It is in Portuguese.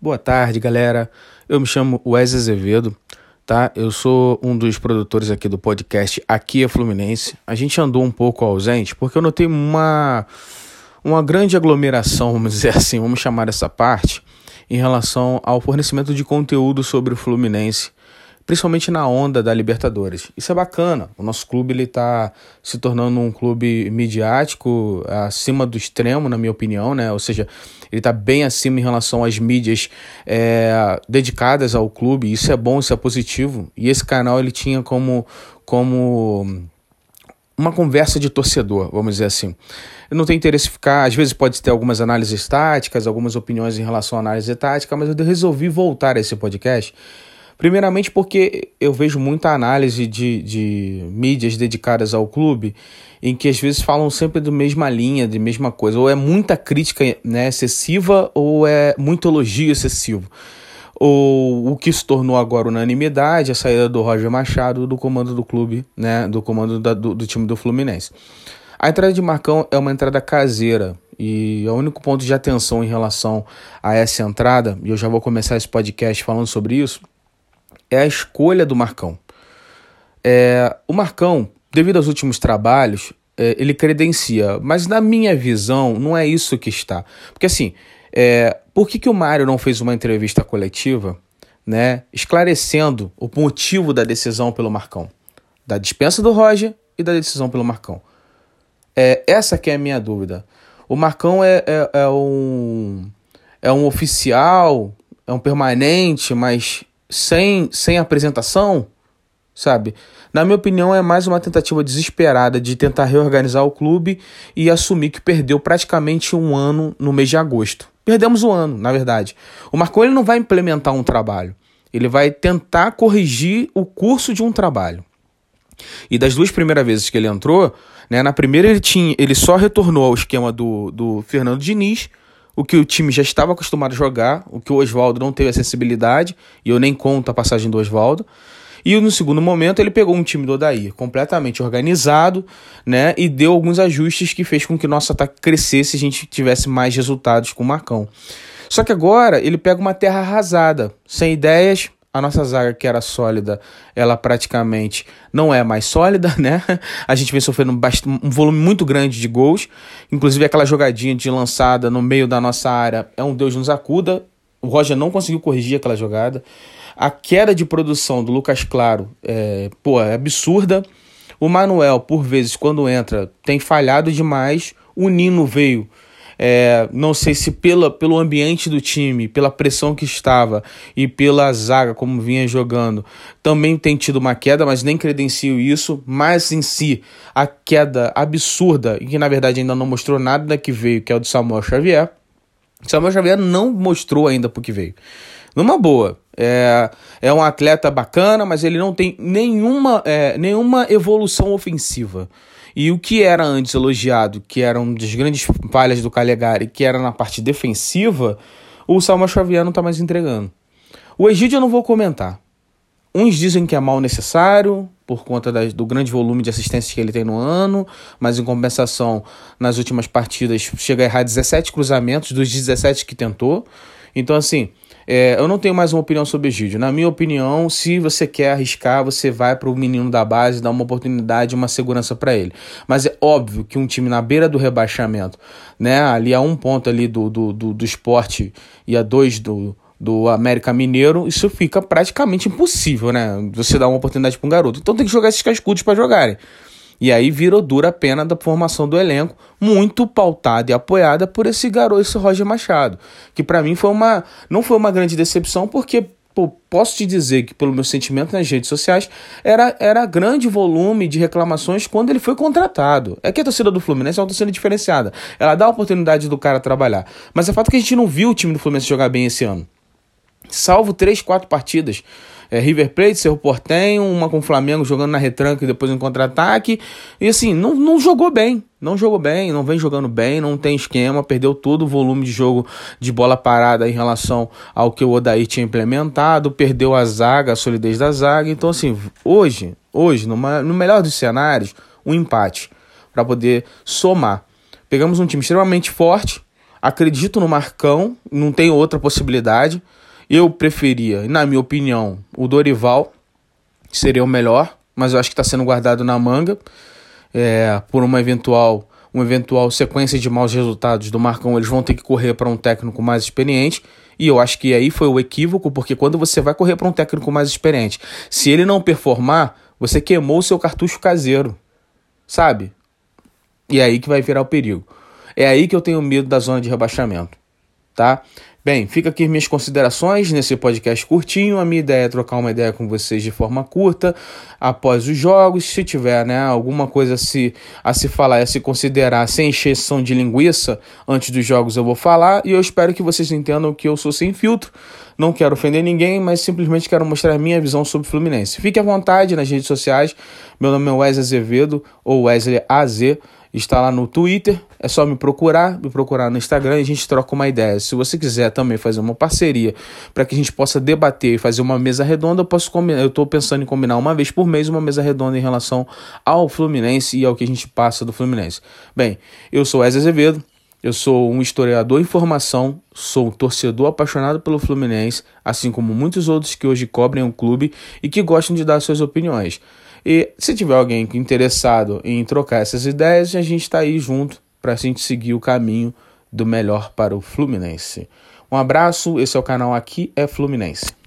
Boa tarde, galera. Eu me chamo Wes Azevedo, tá? Eu sou um dos produtores aqui do podcast Aqui é Fluminense. A gente andou um pouco ausente porque eu notei uma uma grande aglomeração, vamos dizer assim, vamos chamar essa parte, em relação ao fornecimento de conteúdo sobre o Fluminense principalmente na onda da Libertadores. Isso é bacana. O nosso clube ele está se tornando um clube midiático acima do extremo, na minha opinião, né? Ou seja, ele está bem acima em relação às mídias é, dedicadas ao clube. Isso é bom, isso é positivo. E esse canal ele tinha como como uma conversa de torcedor, vamos dizer assim. Eu não tenho interesse em ficar, às vezes pode ter algumas análises táticas, algumas opiniões em relação à análise tática, mas eu resolvi voltar a esse podcast Primeiramente porque eu vejo muita análise de, de mídias dedicadas ao clube em que às vezes falam sempre da mesma linha, de mesma coisa. Ou é muita crítica né, excessiva ou é muito elogio excessivo. Ou o que se tornou agora unanimidade, a saída do Roger Machado do comando do clube, né, do comando da, do, do time do Fluminense. A entrada de Marcão é uma entrada caseira, e o único ponto de atenção em relação a essa entrada, e eu já vou começar esse podcast falando sobre isso, é a escolha do Marcão. É, o Marcão, devido aos últimos trabalhos, é, ele credencia, mas na minha visão não é isso que está. Porque assim, é, por que, que o Mário não fez uma entrevista coletiva, né, esclarecendo o motivo da decisão pelo Marcão? Da dispensa do Roger e da decisão pelo Marcão. É, essa que é a minha dúvida. O Marcão é, é, é um, é um oficial, é um permanente, mas sem, sem apresentação, sabe? Na minha opinião, é mais uma tentativa desesperada de tentar reorganizar o clube e assumir que perdeu praticamente um ano no mês de agosto. Perdemos um ano, na verdade. O Marcon ele não vai implementar um trabalho, ele vai tentar corrigir o curso de um trabalho. E das duas primeiras vezes que ele entrou, né, na primeira ele, tinha, ele só retornou ao esquema do, do Fernando Diniz, o que o time já estava acostumado a jogar, o que o Oswaldo não teve acessibilidade, e eu nem conto a passagem do Oswaldo. E no segundo momento ele pegou um time do Odair completamente organizado, né? E deu alguns ajustes que fez com que nosso ataque crescesse e a gente tivesse mais resultados com o Marcão. Só que agora ele pega uma terra arrasada, sem ideias, a nossa zaga, que era sólida, ela praticamente não é mais sólida, né? A gente vem sofrendo um volume muito grande de gols. Inclusive, aquela jogadinha de lançada no meio da nossa área é um Deus nos acuda. O Roger não conseguiu corrigir aquela jogada. A queda de produção do Lucas Claro é, pô, é absurda. O Manuel, por vezes, quando entra, tem falhado demais. O Nino veio é, não sei se pela, pelo ambiente do time, pela pressão que estava e pela zaga como vinha jogando, também tem tido uma queda, mas nem credencio isso. Mas em si, a queda absurda, e que na verdade ainda não mostrou nada que veio, que é o do Samuel Xavier. Samuel Xavier não mostrou ainda por que veio. Numa boa, é, é um atleta bacana, mas ele não tem nenhuma, é, nenhuma evolução ofensiva. E o que era antes elogiado, que era uma das grandes falhas do Calegari, que era na parte defensiva, o Salma Xavier não está mais entregando. O Egídio eu não vou comentar. Uns dizem que é mal necessário, por conta das, do grande volume de assistências que ele tem no ano, mas em compensação, nas últimas partidas, chega a errar 17 cruzamentos dos 17 que tentou. Então, assim, é, eu não tenho mais uma opinião sobre Egídio. Na minha opinião, se você quer arriscar, você vai para o menino da base, dar uma oportunidade, uma segurança para ele. Mas é óbvio que um time na beira do rebaixamento, né, ali a um ponto ali do, do, do, do esporte e a dois do, do América Mineiro, isso fica praticamente impossível, né? Você dar uma oportunidade para um garoto. Então tem que jogar esses cascudos para jogarem. E aí virou dura a pena da formação do elenco, muito pautada e apoiada por esse garoto, esse Roger Machado, que para mim foi uma não foi uma grande decepção porque pô, posso te dizer que pelo meu sentimento nas redes sociais era era grande volume de reclamações quando ele foi contratado. É que a torcida do Fluminense é uma torcida diferenciada. Ela dá a oportunidade do cara trabalhar, mas é fato que a gente não viu o time do Fluminense jogar bem esse ano. Salvo três, quatro partidas é, River Plate, Cerro Portenho, uma com o Flamengo jogando na retranca e depois em contra-ataque. E assim, não, não jogou bem. Não jogou bem, não vem jogando bem, não tem esquema, perdeu todo o volume de jogo de bola parada em relação ao que o Odair tinha implementado, perdeu a zaga, a solidez da zaga. Então, assim, hoje, hoje, numa, no melhor dos cenários, um empate para poder somar. Pegamos um time extremamente forte, acredito no Marcão, não tem outra possibilidade. Eu preferia, na minha opinião, o Dorival seria o melhor, mas eu acho que está sendo guardado na manga é, por uma eventual, uma eventual sequência de maus resultados do Marcão. Eles vão ter que correr para um técnico mais experiente. E eu acho que aí foi o equívoco, porque quando você vai correr para um técnico mais experiente, se ele não performar, você queimou o seu cartucho caseiro, sabe? E é aí que vai virar o perigo. É aí que eu tenho medo da zona de rebaixamento, tá? Bem, fica aqui minhas considerações nesse podcast curtinho. A minha ideia é trocar uma ideia com vocês de forma curta após os jogos. Se tiver né, alguma coisa a se, a se falar, a se considerar sem exceção de linguiça antes dos jogos, eu vou falar. E eu espero que vocês entendam que eu sou sem filtro. Não quero ofender ninguém, mas simplesmente quero mostrar a minha visão sobre o Fluminense. Fique à vontade nas redes sociais. Meu nome é Wesley Azevedo ou Wesley AZ está lá no Twitter, é só me procurar, me procurar no Instagram e a gente troca uma ideia. Se você quiser também fazer uma parceria para que a gente possa debater e fazer uma mesa redonda, eu posso combinar, eu estou pensando em combinar uma vez por mês uma mesa redonda em relação ao Fluminense e ao que a gente passa do Fluminense. Bem, eu sou Wesley Azevedo, eu sou um historiador em formação, sou um torcedor apaixonado pelo Fluminense, assim como muitos outros que hoje cobrem o clube e que gostam de dar suas opiniões. E se tiver alguém interessado em trocar essas ideias, a gente está aí junto para a gente seguir o caminho do melhor para o Fluminense. Um abraço, esse é o canal Aqui é Fluminense.